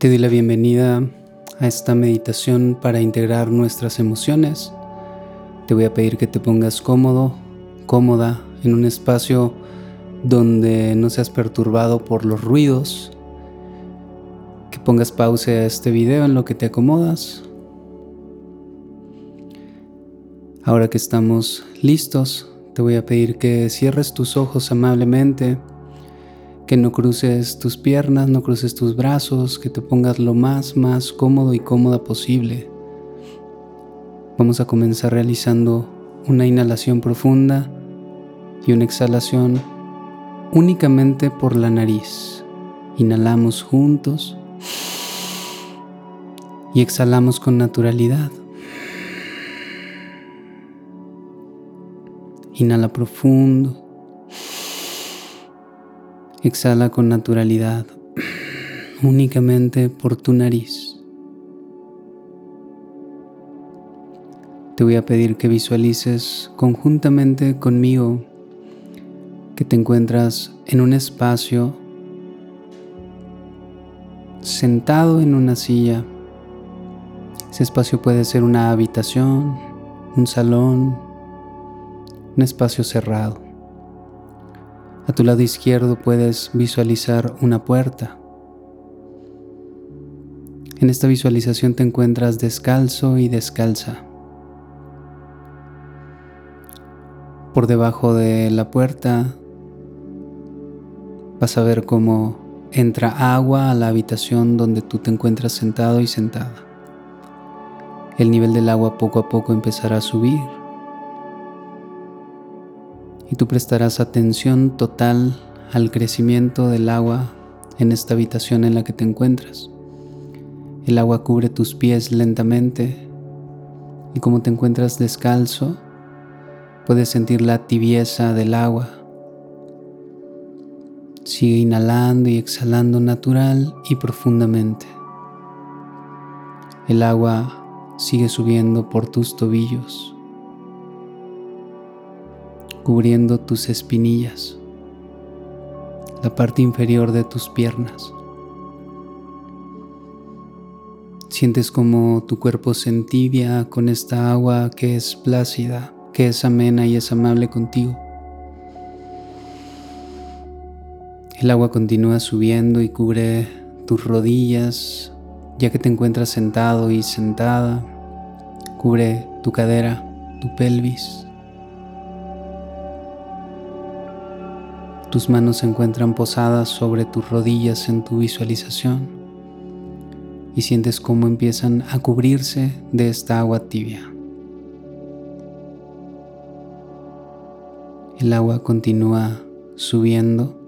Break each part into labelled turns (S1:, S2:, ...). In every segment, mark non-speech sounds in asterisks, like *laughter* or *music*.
S1: Te doy la bienvenida a esta meditación para integrar nuestras emociones. Te voy a pedir que te pongas cómodo, cómoda, en un espacio donde no seas perturbado por los ruidos. Que pongas pausa a este video en lo que te acomodas. Ahora que estamos listos, te voy a pedir que cierres tus ojos amablemente que no cruces tus piernas, no cruces tus brazos, que te pongas lo más, más cómodo y cómoda posible. Vamos a comenzar realizando una inhalación profunda y una exhalación únicamente por la nariz. Inhalamos juntos y exhalamos con naturalidad. Inhala profundo. Exhala con naturalidad, *clears throat* únicamente por tu nariz. Te voy a pedir que visualices conjuntamente conmigo que te encuentras en un espacio sentado en una silla. Ese espacio puede ser una habitación, un salón, un espacio cerrado. A tu lado izquierdo puedes visualizar una puerta. En esta visualización te encuentras descalzo y descalza. Por debajo de la puerta vas a ver cómo entra agua a la habitación donde tú te encuentras sentado y sentada. El nivel del agua poco a poco empezará a subir y tú prestarás atención total al crecimiento del agua en esta habitación en la que te encuentras. El agua cubre tus pies lentamente y como te encuentras descalzo, puedes sentir la tibieza del agua. Sigue inhalando y exhalando natural y profundamente. El agua sigue subiendo por tus tobillos cubriendo tus espinillas, la parte inferior de tus piernas. Sientes como tu cuerpo se entibia con esta agua que es plácida, que es amena y es amable contigo. El agua continúa subiendo y cubre tus rodillas, ya que te encuentras sentado y sentada. Cubre tu cadera, tu pelvis, Tus manos se encuentran posadas sobre tus rodillas en tu visualización y sientes cómo empiezan a cubrirse de esta agua tibia. El agua continúa subiendo.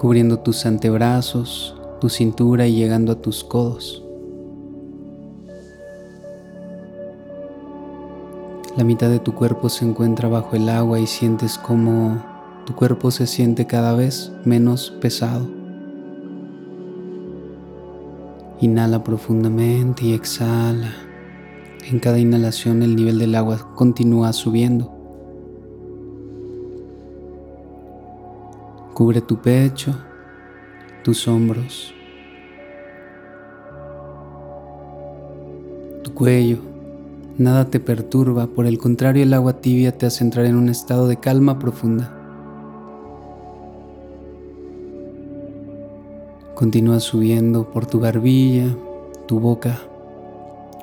S1: cubriendo tus antebrazos, tu cintura y llegando a tus codos. La mitad de tu cuerpo se encuentra bajo el agua y sientes como tu cuerpo se siente cada vez menos pesado. Inhala profundamente y exhala. En cada inhalación el nivel del agua continúa subiendo. Cubre tu pecho, tus hombros, tu cuello, Nada te perturba, por el contrario el agua tibia te hace entrar en un estado de calma profunda. Continúa subiendo por tu barbilla, tu boca,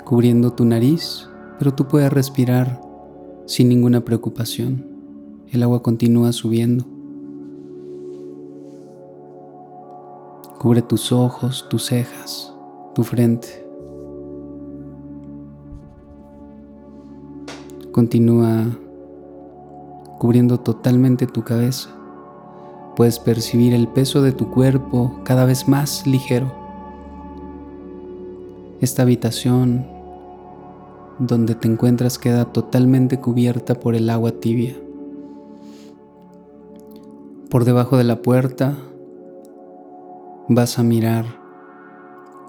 S1: cubriendo tu nariz, pero tú puedes respirar sin ninguna preocupación. El agua continúa subiendo. Cubre tus ojos, tus cejas, tu frente. Continúa cubriendo totalmente tu cabeza. Puedes percibir el peso de tu cuerpo cada vez más ligero. Esta habitación donde te encuentras queda totalmente cubierta por el agua tibia. Por debajo de la puerta vas a mirar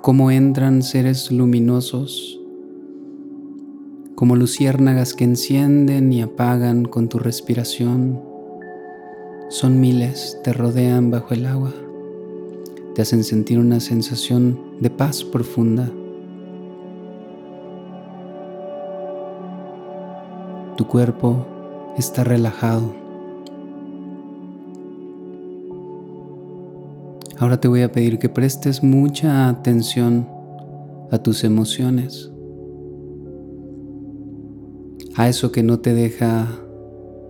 S1: cómo entran seres luminosos como luciérnagas que encienden y apagan con tu respiración, Son miles, te rodean bajo el agua, te hacen sentir una sensación de paz profunda. Tu cuerpo está relajado. Ahora te voy a pedir que prestes mucha atención a tus emociones, a eso que no te deja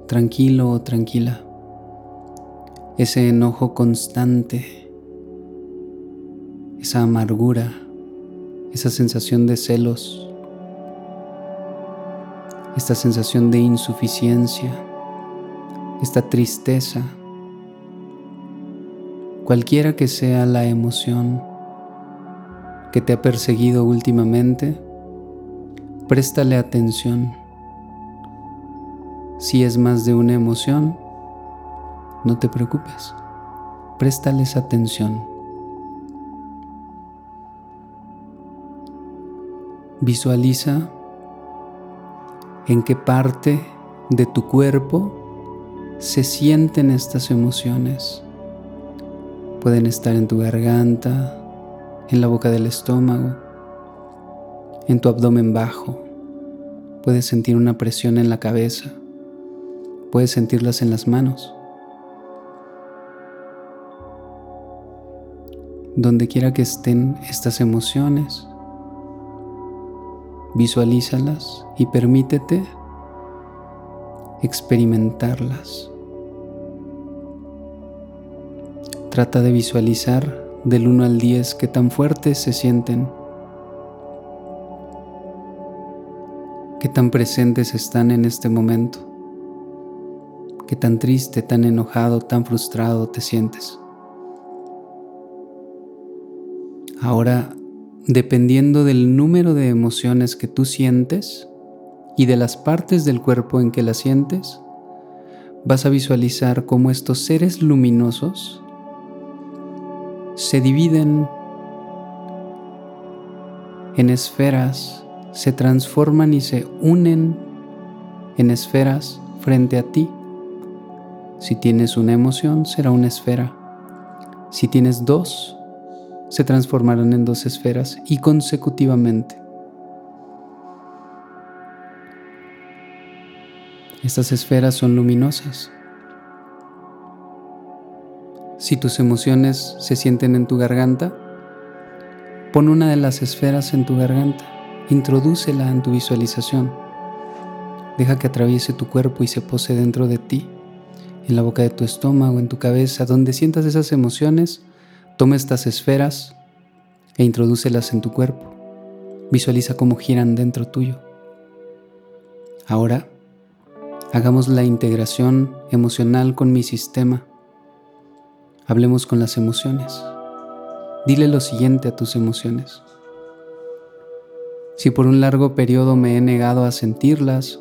S1: tranquilo o tranquila, ese enojo constante, esa amargura, esa sensación de celos, esta sensación de insuficiencia, esta tristeza, cualquiera que sea la emoción que te ha perseguido últimamente, préstale atención. Si es más de una emoción, no te preocupes, préstales atención. Visualiza en qué parte de tu cuerpo se sienten estas emociones. Pueden estar en tu garganta, en la boca del estómago, en tu abdomen bajo. Puedes sentir una presión en la cabeza. Puedes sentirlas en las manos. Donde quiera que estén estas emociones, Visualízalas y permítete experimentarlas. Trata de visualizar del 1 al 10 qué tan fuertes se sienten, qué tan presentes están en este momento, qué tan triste, tan enojado, tan frustrado te sientes. Ahora dependiendo del número de emociones que tú sientes y de las partes del cuerpo en que las sientes, vas a visualizar cómo estos seres luminosos se dividen en esferas, se transforman y se unen en esferas frente a ti. Si tienes una emoción, será una esfera. Si tienes dos, se transformarán en dos esferas y consecutivamente. Estas esferas son luminosas. Si tus emociones se sienten en tu garganta, pon una de las esferas en tu garganta, introdúcela en tu visualización. Deja que atraviese tu cuerpo y se pose dentro de ti, en la boca de tu estómago, en tu cabeza, donde sientas esas emociones Toma estas esferas e introdúcelas en tu cuerpo. Visualiza cómo giran dentro tuyo. Ahora, hagamos la integración emocional con mi sistema. Hablemos con las emociones. Dile lo siguiente a tus emociones. Si por un largo periodo me he negado a sentirlas,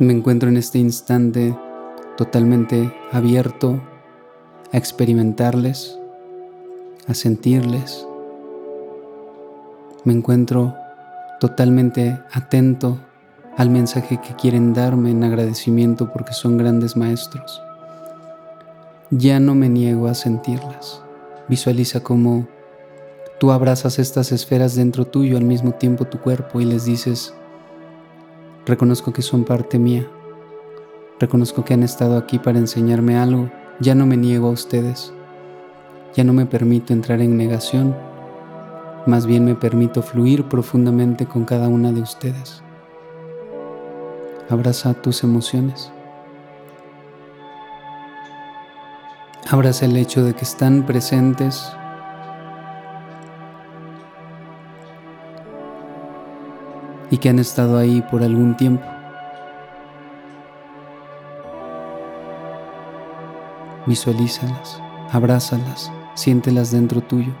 S1: me encuentro en este instante totalmente abierto a experimentarles, a sentirles. Me encuentro totalmente atento al mensaje que quieren darme en agradecimiento porque son grandes maestros. Ya no me niego a sentirlas. Visualiza cómo tú abrazas estas esferas dentro tuyo al mismo tiempo tu cuerpo y les dices, reconozco que son parte mía, reconozco que han estado aquí para enseñarme algo ya no me niego a ustedes, ya no me permito entrar en negación, más bien me permito fluir profundamente con cada una de ustedes. Abraza tus emociones. Abraza el hecho de que están presentes que han estado ahí por algún tiempo. Visualízalas, abrázalas, siéntelas dentro tuyo.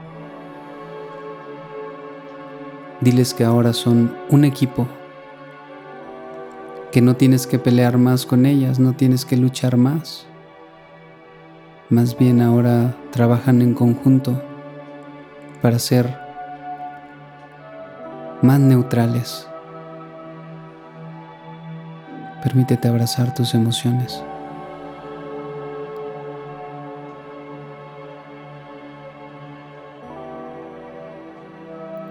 S1: Diles que ahora son un equipo, que no tienes que pelear más con ellas, no tienes que luchar más. Más bien ahora trabajan en conjunto para ser más neutrales. Permítete abrazar tus emociones.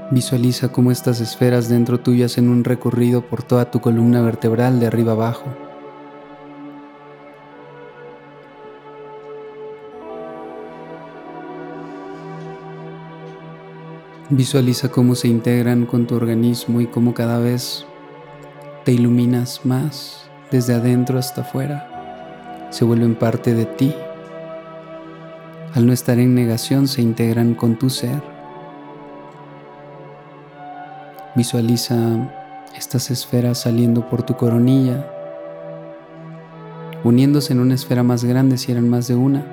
S1: Visualiza cómo estas esferas dentro tuyas hacen un recorrido por toda tu columna vertebral de arriba abajo. Visualiza cómo se integran con tu organismo y cómo cada vez te iluminas más desde adentro hasta afuera. Se vuelven parte de ti. Al no estar en negación se integran con tu ser. Visualiza estas esferas saliendo por tu coronilla, uniéndose en una esfera más grande si eran más de una,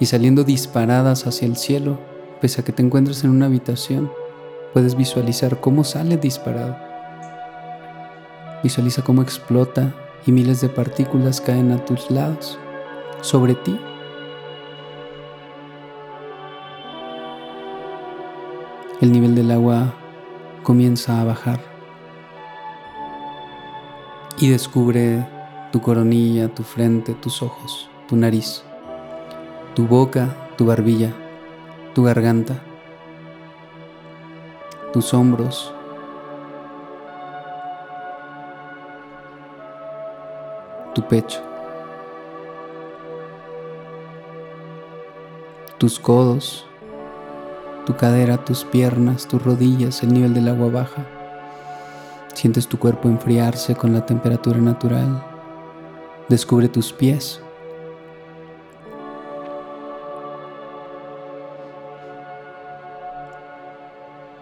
S1: y saliendo disparadas hacia el cielo Pese a que te encuentres en una habitación, puedes visualizar cómo sale disparado. Visualiza cómo explota y miles de partículas caen a tus lados, sobre ti. El nivel del agua comienza a bajar y descubre tu coronilla, tu frente, tus ojos, tu nariz, tu boca, tu barbilla tu garganta, tus hombros, tu pecho, tus codos, tu cadera, tus piernas, tus rodillas, el nivel del agua baja. Sientes tu cuerpo enfriarse con la temperatura natural. Descubre tus pies.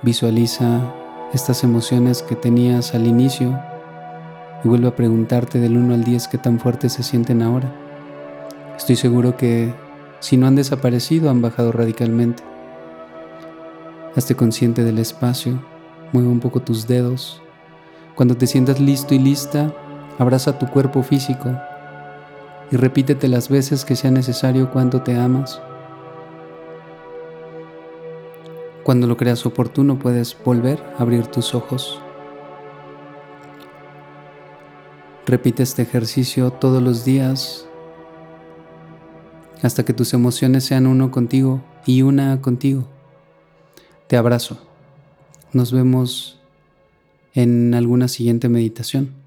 S1: Visualiza estas emociones que tenías al inicio y vuelve a preguntarte del 1 al 10 qué tan fuertes se sienten ahora. Estoy seguro que si no han desaparecido han bajado radicalmente. Hazte consciente del espacio, mueve un poco tus dedos. Cuando te sientas listo y lista, abraza tu cuerpo físico y repítete las veces que sea necesario cuando te amas Cuando lo creas oportuno puedes volver a abrir tus ojos. Repite este ejercicio todos los días hasta que tus emociones sean uno contigo y una contigo. Te abrazo. Nos vemos en alguna siguiente meditación.